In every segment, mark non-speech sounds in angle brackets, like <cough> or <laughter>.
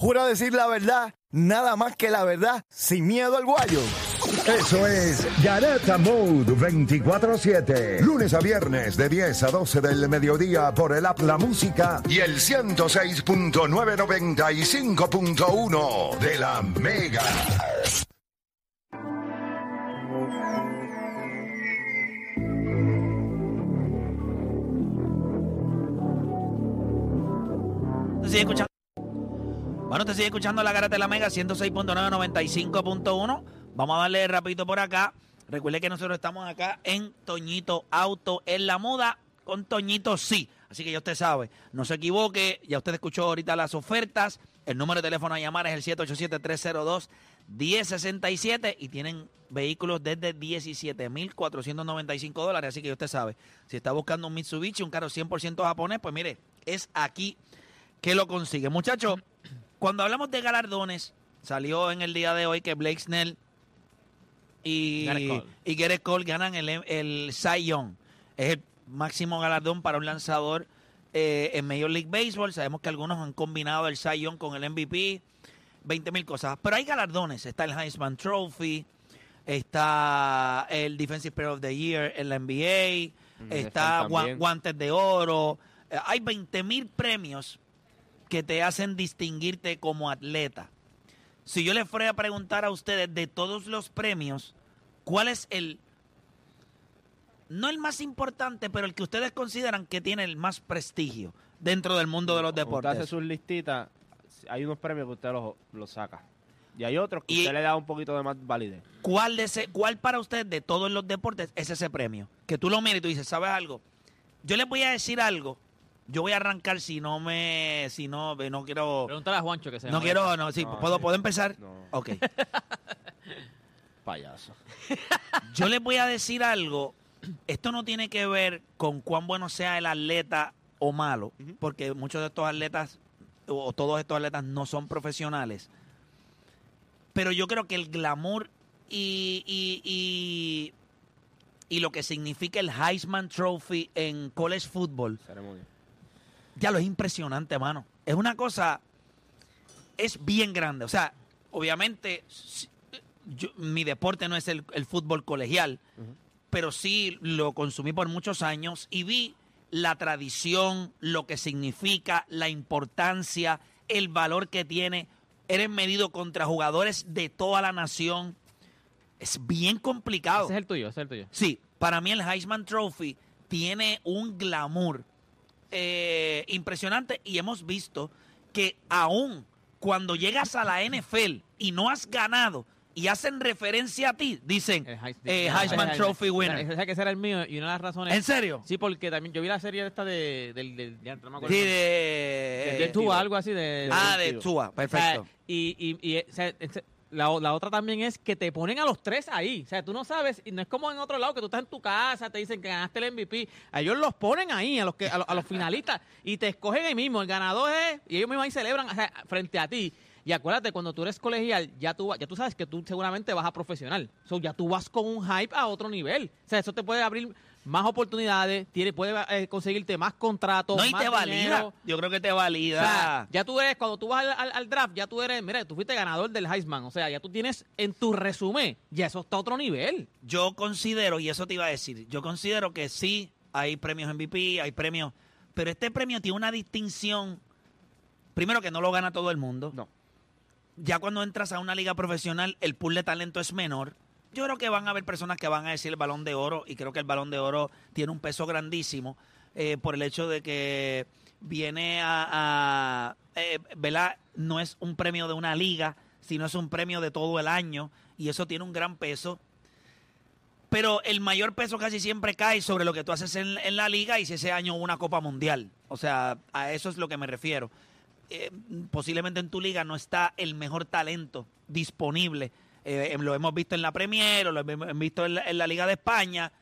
Jura decir la verdad, nada más que la verdad, sin miedo al guayo. Eso es Garata Mode 24-7. Lunes a viernes de 10 a 12 del mediodía por el App La Música y el 106.995.1 de la Mega. Sigue escuchando. Bueno, te sigue escuchando la garata de la Mega 106.995.1. Vamos a darle rapidito por acá. Recuerde que nosotros estamos acá en Toñito Auto en la muda con Toñito sí. Así que ya usted sabe, no se equivoque. Ya usted escuchó ahorita las ofertas. El número de teléfono a llamar es el 787-302-1067 y tienen vehículos desde 17.495 dólares. Así que ya usted sabe, si está buscando un Mitsubishi, un carro 100% japonés, pues mire, es aquí que lo consigue. Muchachos, cuando hablamos de galardones, salió en el día de hoy que Blake Snell y Garrett Cole. y Garrett Cole ganan el, el Cy Young. Es el máximo galardón para un lanzador eh, en Major League Baseball. Sabemos que algunos han combinado el Cy Young con el MVP, 20 mil cosas. Pero hay galardones. Está el Heisman Trophy, está el Defensive Player of the Year en la NBA, está gua- también. guantes de oro. Eh, hay 20 mil premios que te hacen distinguirte como atleta. Si yo les fuera a preguntar a ustedes de todos los premios, ¿cuál es el, no el más importante, pero el que ustedes consideran que tiene el más prestigio dentro del mundo de los Cuando usted hace deportes? sus listitas, hay unos premios que usted los, los saca. Y hay otros que Y- usted le da un poquito de más validez. ¿Cuál, de ese, ¿Cuál para usted de todos los deportes es ese premio? Que tú lo mires y tú dices, ¿sabes algo? Yo les voy a decir algo. Yo voy a arrancar si no me, si no, no quiero, Pregúntale a Juancho que se no llama. quiero, no, sí, No, puedo, sí. puedo empezar. No. Ok. <laughs> Payaso. <laughs> Yo les voy a decir algo. Esto no tiene que ver con cuán bueno sea el atleta o malo, porque muchos de estos atletas o todos estos atletas no son profesionales. Pero yo creo que el glamour y, y, y, y lo que significa el Heisman Trophy en college football Ceremonia. Ya lo es impresionante, mano. Es una cosa, es bien grande. O sea, obviamente, yo- mi deporte no es el, el fútbol colegial, pero sí lo consumí por muchos años y vi la tradición, lo que significa, la importancia, el valor que tiene. Eres medido contra jugadores de toda la nación. Es bien complicado. Ese es el tuyo, ese es el tuyo. Sí, para mí el Heisman Trophy tiene un glamour eh, impresionante y hemos visto que aún cuando llegas a la NFL y no has ganado y hacen referencia a ti, dicen El Heis- eh, el Heisman Heis- Trophy winner. Ese que ese era el mío y una de las razones. ¿En serio? Sí, porque también yo vi la serie esta de, del, del, ya no me acuerdo. Sí, de, de, de Tua, algo así de... Ah, de- de Tua, O sea, perfecto. y y, y o sea, ese- la, la otra también es que te ponen a los tres ahí. O sea, tú no sabes, y no es como en otro lado que tú estás en tu casa, te dicen que ganaste el MVP. A ellos los ponen ahí, a los que a los, a los finalistas, y te escogen ahí mismo. El ganador es, y ellos mismos ahí celebran o sea, frente a ti. Y acuérdate, cuando tú eres colegial, ya tú, ya tú sabes que tú seguramente vas a profesional. So, ya tú vas con un hype a otro nivel. O sea, eso te puede abrir más oportunidades, tiene, puede eh, conseguirte más contratos. No, y más te valida. dinero. Yo creo que te O valida. sea, ya tú eres, cuando tú vas al, al- al draft, ya tú eres, mira, tú fuiste ganador del Heisman. O sea, ya tú tienes en tu resumen, ya eso está a otro nivel. yo considero, y eso te iba a decir, yo considero que sí, hay premios MVP, hay premios, pero este premio tiene una distinción, primero que no lo gana todo el mundo. No. Ya cuando entras a una liga profesional, el pool de talento es menor. Yo creo que van a haber personas que van a decir el balón de oro, y creo que el balón de oro tiene un peso grandísimo eh, por el hecho de que viene a, a eh, ¿verdad? No es un premio de una liga, sino es un premio de todo el año, y eso tiene un gran peso pero el mayor peso casi siempre cae sobre lo que tú haces en, la liga y si ese año hubo una Copa Mundial. O sea, a eso es lo que me refiero. Eh, posiblemente en tu liga no está el mejor talento disponible. Eh, lo hemos visto en la Premier, o lo hemos visto en la, en la Liga de España.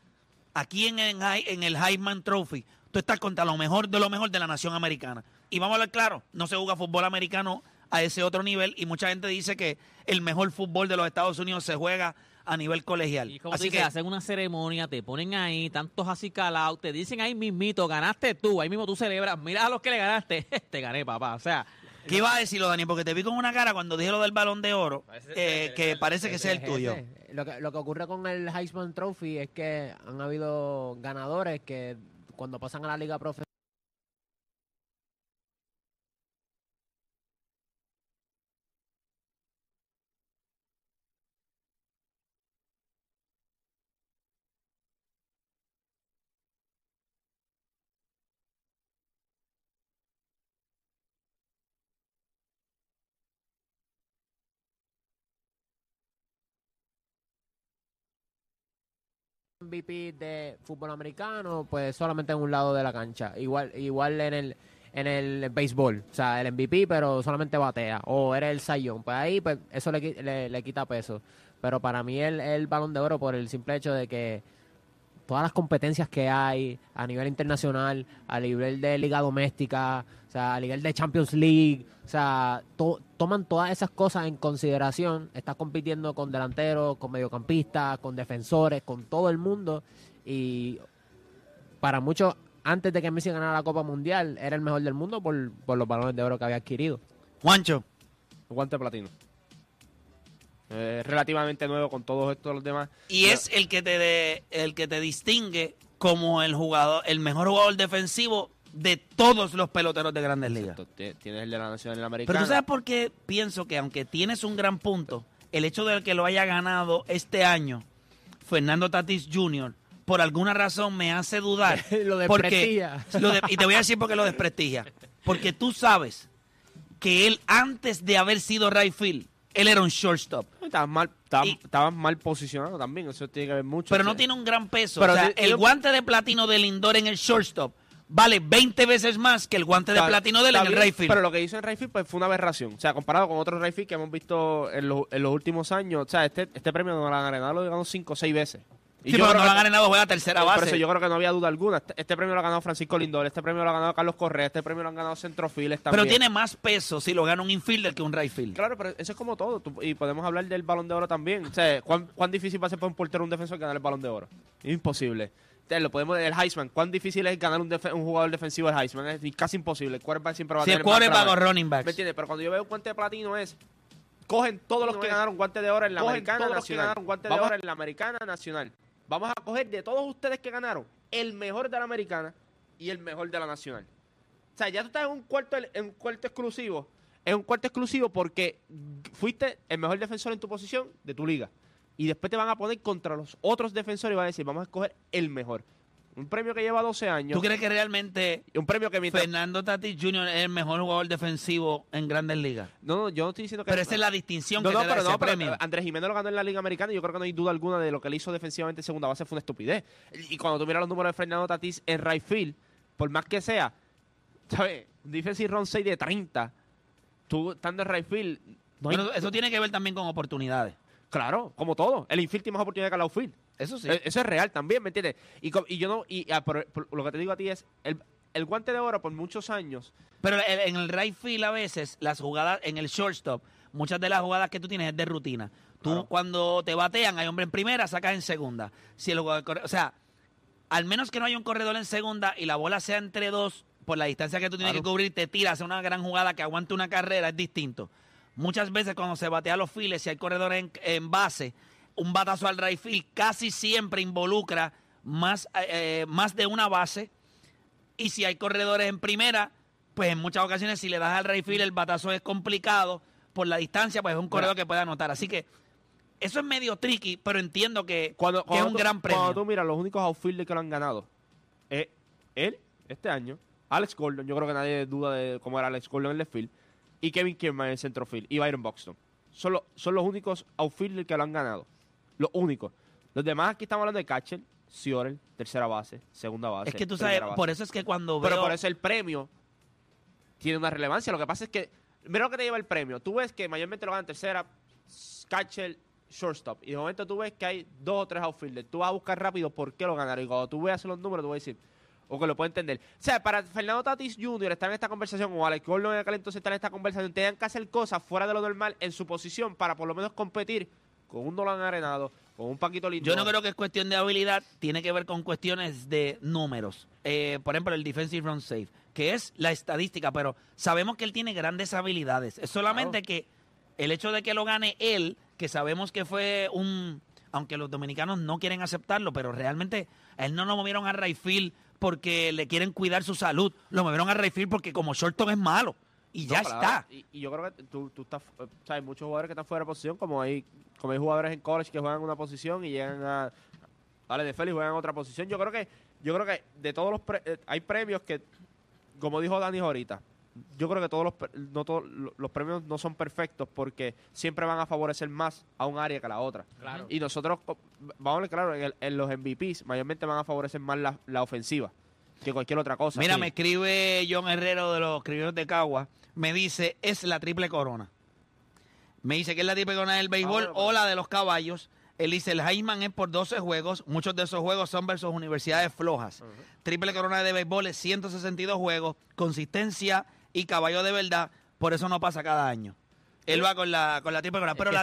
Aquí en, en, en el Heisman Trophy, tú estás contra lo mejor de lo mejor de la nación americana. Y vamos a hablar claro, no se juega fútbol americano a ese otro nivel y mucha gente dice que el mejor fútbol de los Estados Unidos se juega a nivel colegial. Y como Así que hacen una ceremonia, te ponen ahí, tantos así calados, te dicen ahí mismito, ganaste tú, ahí mismo tú celebras, mira a los que le ganaste, <laughs> te gané, papá. O sea, ¿Qué ibas a decirlo, Dani? Porque te vi con una cara cuando dije lo del balón de oro, Parece- eh, que parece que sea el tuyo. ese. Lo que, lo que ocurre con el Heisman Trophy es que han habido ganadores que cuando pasan a la liga profesional MVP de fútbol americano, pues solamente en un lado de la cancha. Igual, igual en el en el béisbol, o sea, el MVP, pero solamente batea. O eres el sayón. Pues ahí, pues eso le, le, le quita peso. Pero para mí el, el balón de oro por el simple hecho de que todas las competencias que hay a nivel internacional, a nivel de liga doméstica, o sea, a nivel de Champions League, o sea, to- toman todas esas cosas en consideración. Estás compitiendo con delanteros, con mediocampistas, con defensores, con todo el mundo. Y para muchos, antes de que Messi ganara la Copa Mundial, era el mejor del mundo por, por los balones de oro que había adquirido. Juancho, Guante de platino. Eh, relativamente nuevo con todos estos los demás. y es el que te de- el que te distingue como el jugador, el mejor jugador defensivo de todos los peloteros de Grandes Ligas. Exacto, Tienes el de la Nacional Pero Americana. tú sabes por qué pienso que aunque tienes un gran punto, el hecho de que lo haya ganado este año Fernando Tatis Jr. por alguna razón me hace dudar. <laughs> Lo porque desprestigia. lo de- y te voy a decir por qué lo desprestigia. Porque tú sabes que él antes de haber sido right field, él era un shortstop. Estabas mal, estabas, Y- estabas mal posicionado también, eso tiene que ver mucho. Pero no tiene un gran peso. Pero o sea, de- el yo- guante de platino de Lindor en el shortstop vale 20 veces más que el guante de está- platino de él en el right field. Pero lo que hizo en right field pues, fue una aberración. O sea, comparado con otros right field que hemos visto en los, en los últimos años, o sea, este, este premio no lo han ganado, lo ganado 5 o 6 veces. Y Sí, yo pero no lo que- han ganado, juega tercera Por base. eso yo creo que no había duda alguna. Este, este premio lo ha ganado Francisco Lindor, este premio lo ha ganado Carlos Correa, este premio lo han ganado Centrofiles también. Pero tiene más peso si lo gana un infielder que un right field. Claro, pero eso es como todo. Tú- y podemos hablar del balón de oro también. O sea, ¿cuán, cuán difícil va a ser para un portero un defensor ganar el balón de oro? Imposible. Lo podemos el Heisman. ¿Cuán difícil es ganar un, un jugador defensivo el Heisman? Es casi imposible. El quarterback siempre va a Si tener es más quarterback o trabajo. running ¿Me backs. entiendes? Pero cuando yo veo un guante de platino es cogen todos los que ganaron guante de oro en la Cogen americana todos los que nacional. ganaron guante de oro en la americana nacional. Vamos a coger de todos ustedes que ganaron el mejor de la americana y el mejor de la nacional. O sea, ya tú estás en un cuarto, en un cuarto exclusivo. Es un cuarto exclusivo porque fuiste el mejor defensor en tu posición de tu liga. Y después te van a poner contra los otros defensores y van a decir, vamos a escoger el mejor. Un premio que lleva 12 años. ¿Tú crees que realmente un premio que mientras... Fernando Tatis Jr. es el mejor jugador defensivo en Grandes Ligas? No, no, yo no estoy diciendo que... Pero esa es la distinción No, que no, te da pero ese pero premio. Andrés Jiménez lo ganó en la Liga Americana y yo creo que no hay duda alguna de lo que él hizo defensivamente en segunda base fue una estupidez. Y cuando tú miras los números de Fernando Tatís en right field, por más que sea, ¿sabes? Defensive run 6 de 30, tú estando en right field, no hay- Bueno, eso tiene que ver también con oportunidades. Claro, como todo. El infield tiene más oportunidad que el outfield. Eso sí. Eh, Eso es real también, ¿me entiendes? Y, yo no, y ah, por- por lo que te digo a ti es, el, el guante de oro por muchos años, Pero el- en el right field a veces, las jugadas, en el shortstop, muchas de las jugadas que tú tienes es de rutina. Tú Claro. cuando te batean, hay hombre en primera, sacas en segunda. Si el jugador o sea, al menos que no haya un corredor en segunda y la bola sea entre dos, por la distancia que tú tienes Claro. que cubrir, te tiras a una gran jugada que aguante una carrera, es distinto. Muchas veces cuando se batea los files, si hay corredores en, en base, un batazo al right field casi siempre involucra más, eh, más de una base y si hay corredores en primera, pues en muchas ocasiones si le das al right field el batazo es complicado por la distancia, pues es un corredor que puede anotar. Así que eso es medio tricky, pero entiendo que, cuando, que es cuando un tú- gran premio. Cuando tú miras los únicos outfielders que lo han ganado, es él, este año, Alex Gordon, yo creo que nadie duda de cómo era Alex Gordon en el field, y Kevin Kierman en el centrofield, y Byron Buxton. Son, los- son los únicos outfielders que lo han ganado. Los únicos. Los demás aquí estamos hablando de catcher, Ciorel, tercera base, segunda base. es que tú sabes, base. por eso es que cuando Pero veo... por eso el premio tiene una relevancia. Lo que pasa es que, mira lo que te lleva el premio. Tú ves que mayormente lo ganan tercera, catcher, shortstop. Y de momento tú ves que hay dos o tres outfielders. Tú vas a buscar rápido por qué lo ganaron. Y cuando tú veas los números, tú vas a decir, o que lo puedes entender. O sea, para Fernando Tatis Jr. estar en esta conversación, o Alex Gordon en aquel entonces estar en esta conversación, tenían que hacer cosas fuera de lo normal en su posición para por lo menos competir con un Nolan Arenado, con un Paquito Lindor. Yo no creo que es cuestión de habilidad, tiene que ver con cuestiones de números. Eh, por ejemplo, el defensive run safe, que es la estadística, pero sabemos que él tiene grandes habilidades. Es solamente que el hecho de que lo gane él, que sabemos que fue un, aunque los dominicanos no quieren aceptarlo, pero realmente a él no lo movieron a Rayfield porque le quieren cuidar su salud, lo movieron a Rayfield porque como Shorton es malo. Y No, ya claro. está. Y, y yo creo que tú, tú estás, eh, o sea, hay muchos jugadores que están fuera de posición, como hay, como hay jugadores en college que juegan una posición y llegan a, a la NFL y juegan otra posición. Yo creo que, yo creo que de todos los, pre- eh, hay premios que, como dijo Dani ahorita, yo creo que todos los, no todos lo- los premios no son perfectos porque siempre van a favorecer más a un área que a la otra. Claro. Y nosotros, vamos a ver claro, en, el- en los MVPs mayormente van a favorecer más la, la ofensiva que cualquier otra cosa. Mira, Sí. me escribe John Herrero de los criollos de Cagua. Me dice, es la triple corona. Me dice que es la triple corona del béisbol Ah, bueno, o la de los caballos. Él dice, el Heisman es por 12 juegos. Muchos de esos juegos son versus universidades flojas. Triple corona de béisbol es 162 juegos, consistencia y caballo de verdad. Por eso no pasa cada año. Él va con la, con la triple corona. Es Pero, que la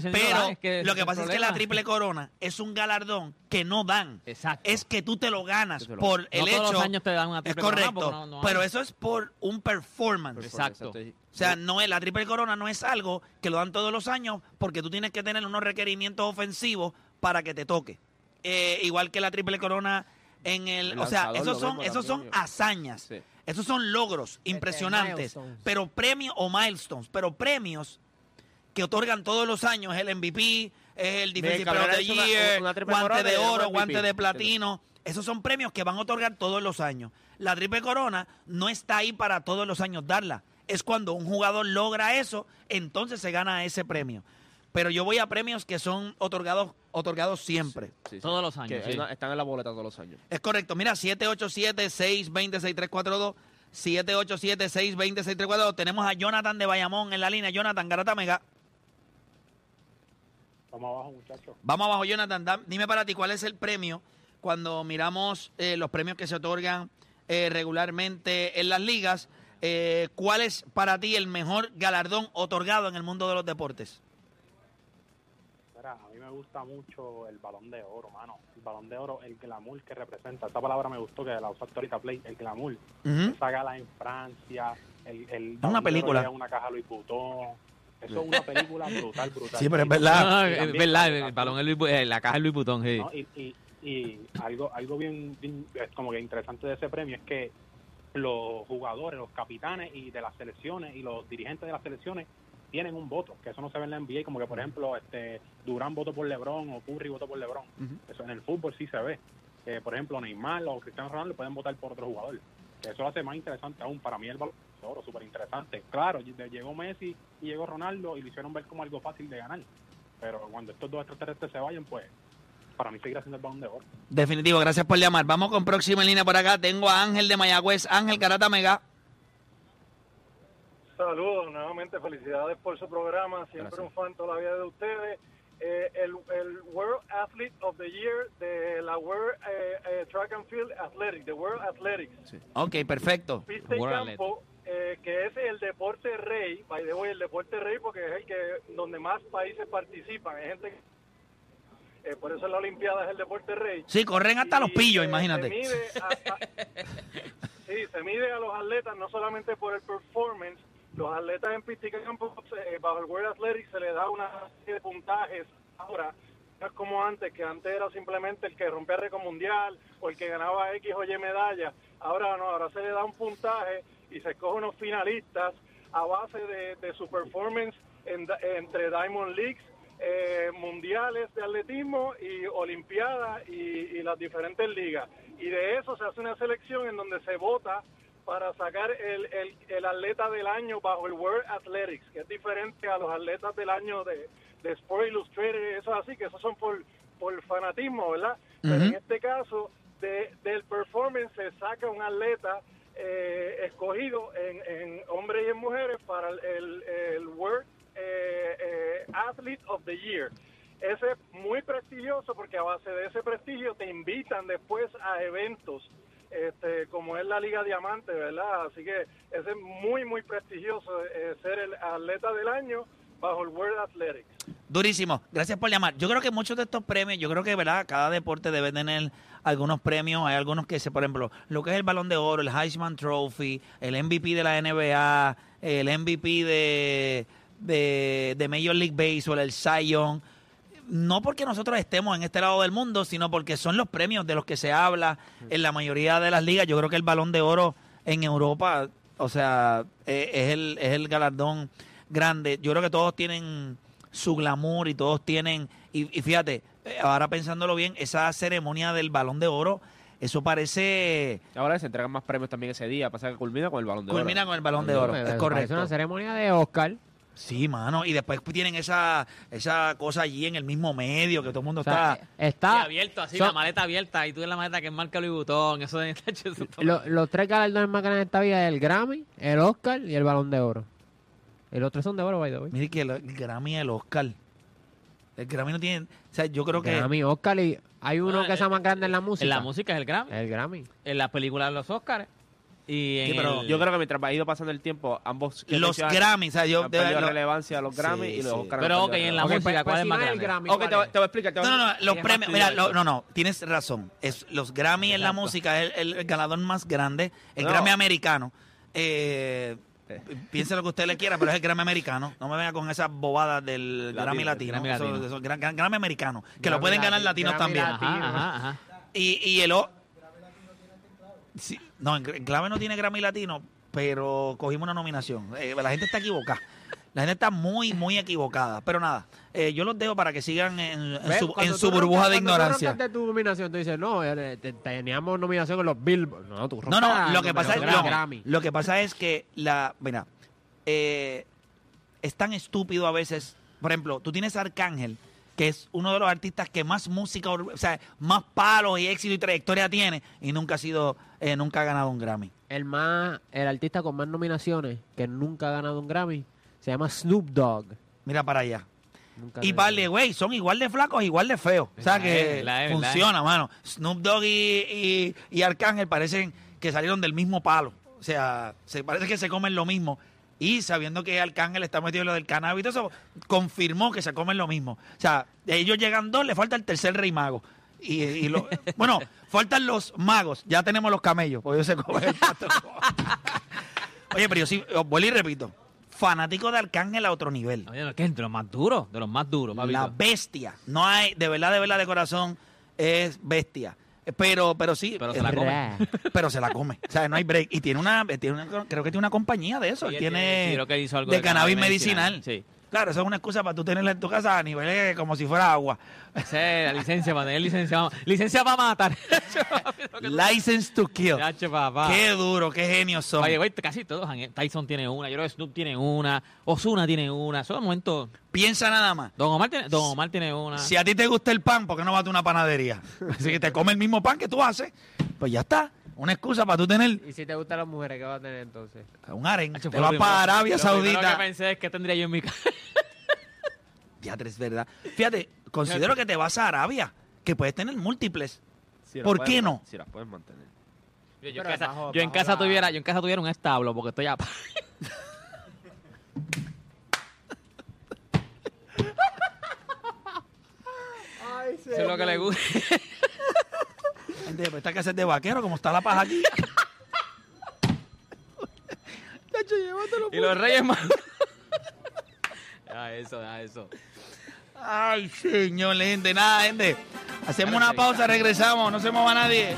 triple, pero es que lo es que pasa es que la triple corona es un galardón que no dan. Exacto. Es que tú te lo ganas Que te lo por No el todos hecho los años te dan una es triple corona, correcto, porque no- no pero eso es por un performance. Exacto. O sea, no es la triple corona no es algo que lo dan todos los años porque tú tienes que tener unos requerimientos ofensivos para que te toque. Eh, igual que la triple corona en el, El o sea, esos son esos son hazañas. Sí. Esos son logros impresionantes, milestones. pero premios o milestones, pero premios que otorgan todos los años el MVP, es el Defensive Player of the hizo una- Year, una guante de oro, MVP. guante de platino. Esos son premios que van a otorgar todos los años. La triple corona no está ahí para todos los años darla. Es cuando un jugador logra eso, entonces se gana ese premio. Pero yo voy a premios que son otorgados, otorgados siempre. Sí, sí. Todos los años, Que están en la boleta todos los años. Es correcto. Mira, 787-620-6342. 787-620-6342. Tenemos a Jonathan de Bayamón en la línea. Jonathan, Garata Mega. Vamos abajo, muchachos. Vamos abajo, Jonathan. dime para ti, ¿cuál es el premio cuando miramos eh, los premios que se otorgan eh, regularmente en las ligas? eh, ¿Cuál es para ti el mejor galardón otorgado en el mundo de los deportes? Me gusta mucho el balón de oro, mano. El balón de oro, el glamour que representa. Esa palabra me gustó que la usaste ahorita, Play. El glamour. Ujú. Esa gala en Francia. El, el una de oro película. en una caja Louis Vuitton. Eso es una película brutal, brutal. Sí, pero es verdad. Es verdad, la- el balón es Luis Bu- eh, la caja es Luis Butón, sí. ¿no? Y, y, y algo algo bien, bien, como que interesante de ese premio es que los jugadores, los capitanes y de las selecciones y los dirigentes de las selecciones tienen un voto, que eso no se ve en la NBA, como que por ejemplo este Durán votó por LeBron o Curry votó por LeBron. Eso en el fútbol sí se ve. Eh, por ejemplo, Neymar o Cristiano Ronaldo pueden votar por otro jugador. Que eso lo hace más interesante aún. Para mí el balón oro súper interesante. Claro, ll- llegó Messi y llegó Ronaldo y lo hicieron ver como algo fácil de ganar. Pero cuando estos dos extraterrestres se vayan, pues para mí seguirá siendo el balón de oro. Definitivo, gracias por llamar. Vamos con próxima en línea por acá. Tengo a Ángel de Mayagüez. Ángel Garata Mega. Saludos, nuevamente felicidades por su programa, siempre Gracias. un fan toda la vida de ustedes. Eh, el, el World Athlete of the Year de la World eh, eh, Track and Field Athletics, de World Athletics. Ok, perfecto. Pista y campo, eh, que es el deporte rey, by the way, el deporte rey porque es el que donde más países participan. Hay gente que, eh, por eso la Olimpiada es el deporte rey. Sí, corren hasta los pillos, eh, imagínate. Se mide, a, a- <laughs> sí, se mide a los atletas no solamente por el performance, los atletas en pista y campo, eh, bajo el World Athletics se le da una serie de puntajes ahora. No es como antes, que antes era simplemente el que rompía récord mundial o el que ganaba X o Y medallas. Ahora no, ahora se le da un puntaje y se escoge unos finalistas a base de, su performance en entre Diamond Leagues, eh, mundiales de atletismo y olimpiadas y las diferentes ligas. Y de eso se hace una selección en donde se vota para sacar el, el, el atleta del año bajo el World Athletics, que es diferente a los atletas del año de, de Sport Illustrated, eso así, que esos son por, por fanatismo, ¿verdad? Pero en este caso, de, del performance se saca un atleta eh, escogido en, en hombres y en mujeres para el, el, el World eh, eh, Athlete of the Year. Ese es muy prestigioso porque a base de ese prestigio te invitan después a eventos este, como es la Liga Diamante, ¿verdad? Así que ese es muy, muy prestigioso eh, ser el atleta del año bajo el World Athletics. Durísimo. Gracias por llamar. Yo creo que muchos de estos premios, yo creo que, ¿verdad? Cada deporte debe tener algunos premios. Hay algunos que se, por ejemplo, lo que es el Balón de Oro, el Heisman Trophy, el MVP de la NBA, el MVP de, de, de Major League Baseball, el Young. No porque nosotros estemos en este lado del mundo, sino porque son los premios de los que se habla en la mayoría de las ligas. Yo creo que el Balón de Oro en Europa, o sea, eh, es el, es el galardón grande. Yo creo que todos tienen su glamour y todos tienen, y, y fíjate, eh, ahora pensándolo bien, esa ceremonia del balón de oro, eso parece, Ahora se entregan más premios también ese día. Pasa que culmina con el balón de oro. culmina con el balón de oro, Pues, es correcto. una ceremonia de Oscar. Sí, mano, y después tienen esa, esa cosa allí en el mismo medio, que todo el mundo O sea, está... Sí, está abierto, así, son- la maleta abierta, y tú en la maleta que es marca Louis Vuitton, eso de... <laughs> lo- los tres galardones más grandes de esta vida es el Grammy, el Oscar y el Balón de Oro. Y los tres son de oro, by the way. Mire que el, el Grammy y el Oscar. El Grammy no tiene... O sea, yo creo que... Grammy, Oscar y hay uno que sea más grande en la música. En la música es el Grammy, El Grammy. en la película de los Oscars, y en Sí, pero el- Yo creo que mientras ha ido pasando el tiempo, ambos Los mencionas Grammy, o sea, yo... de- lo- relevancia los Grammy Sí, y los sí. Oscar. Pero, ok, en la música, pues- ¿cuál es más grande? Grammy, Ok, ¿cuál te, voy- es? te voy a explicar. te voy a No, no, no, los premios, mira, lo- no, no, tienes razón. Es los Grammy en la Exacto. música es el, el galardón más grande, el No. Grammy americano. Eh, piense lo que usted le quiera, pero es el Grammy americano. No me venga con esas bobadas del Latino, Grammy latino. Grammy latino. eso, gran- gran- Grammy americano, que lo pueden ganar lati- latinos Grammy también. latino. Ajá, ajá, ajá. Y, y el o- Sí, no, el Grammy no tiene Grammy latino, pero cogimos una nominación. Eh, la gente está equivocada. La gente está muy, muy equivocada. Pero nada, eh, yo los dejo para que sigan en, en su, en burbuja roncas- de ignorancia. de tu nominación, tú dices, no, eh, te- teníamos nominación en los Billboard. No, tú No, no, lo que pasa es en lo que pasa es que la, mira, eh, es tan estúpido a veces. Por ejemplo, tú tienes a Arcángel, que es uno de los artistas que más música, o sea, más palos y éxito y trayectoria tiene y nunca ha sido, eh, nunca ha ganado un Grammy. El más, el artista con más nominaciones que nunca ha ganado un Grammy se llama Snoop Dogg. Mira para allá. Nunca Y vale, güey, son igual de flacos, igual de feos. O sea que la la funciona, mano. Snoop Dogg y, y, y Arcángel parecen que salieron del mismo palo. O sea, se parece que se comen lo mismo. Y sabiendo que Arcángel está metido en lo del cannabis y todo eso, confirmó que se comen lo mismo. O sea, de ellos llegan dos, le falta el tercer rey mago. Y, y lo- <laughs> bueno, faltan los magos. Ya tenemos los camellos, porque ellos se comen el pato. Oye, pero yo sí, os vuelvo y repito. Fanático de Arcángel a otro nivel. Oye, ¿qué? De los más duros, de los más duros, papito. La bestia. No hay, de verdad, de verdad, de corazón, es bestia. Pero, pero sí. Pero se la come. Pero se la come. O sea, no hay break. Y tiene una, tiene una- creo que tiene una compañía de eso. Él tiene, tiene- sí, creo que hizo algo de cannabis medicinal. medicinal, sí. Claro, eso es una excusa para tú tenerla en tu casa a niveles como si fuera agua. Esa es la licencia para tener licencia. Licencia para matar. <laughs> License to kill. Papá. Qué duro, qué genios son. Oye, güey, casi todos. Tyson tiene una, yo creo que Snoop tiene una, Osuna tiene una. Eso de momento. Piensa nada más. Don Omar tiene, Don Omar tiene una. Si a ti te gusta el pan, ¿por qué no vas a una panadería? <laughs> Así que te come el mismo pan que tú haces, pues ya está. Una excusa para tú tener Y si te gustan las mujeres, ¿qué vas a tener entonces? un harén. Yacho, Te lo vas para Arabia lo Saudita. que pensé es que tendría yo en mi casa. <laughs> Diatre, es verdad. Fíjate, considero que te vas a Arabia, que puedes tener múltiples. ¿Por qué no? Sí, las puedes mantener. Yo, yo en casa, bajo- yo en casa la- tuviera, yo en casa tuviera un establo porque estoy a <laughs> Eso es lo que le gusta. Gente, pues esta casa es de vaquero, como está la paja aquí. <laughs> Tacho, llévatelo, y los reyes más. Ya <laughs> eso, ya eso. Ay, señor, gente. Nada, gente. Hacemos una pausa, regresamos. No se mueva nadie.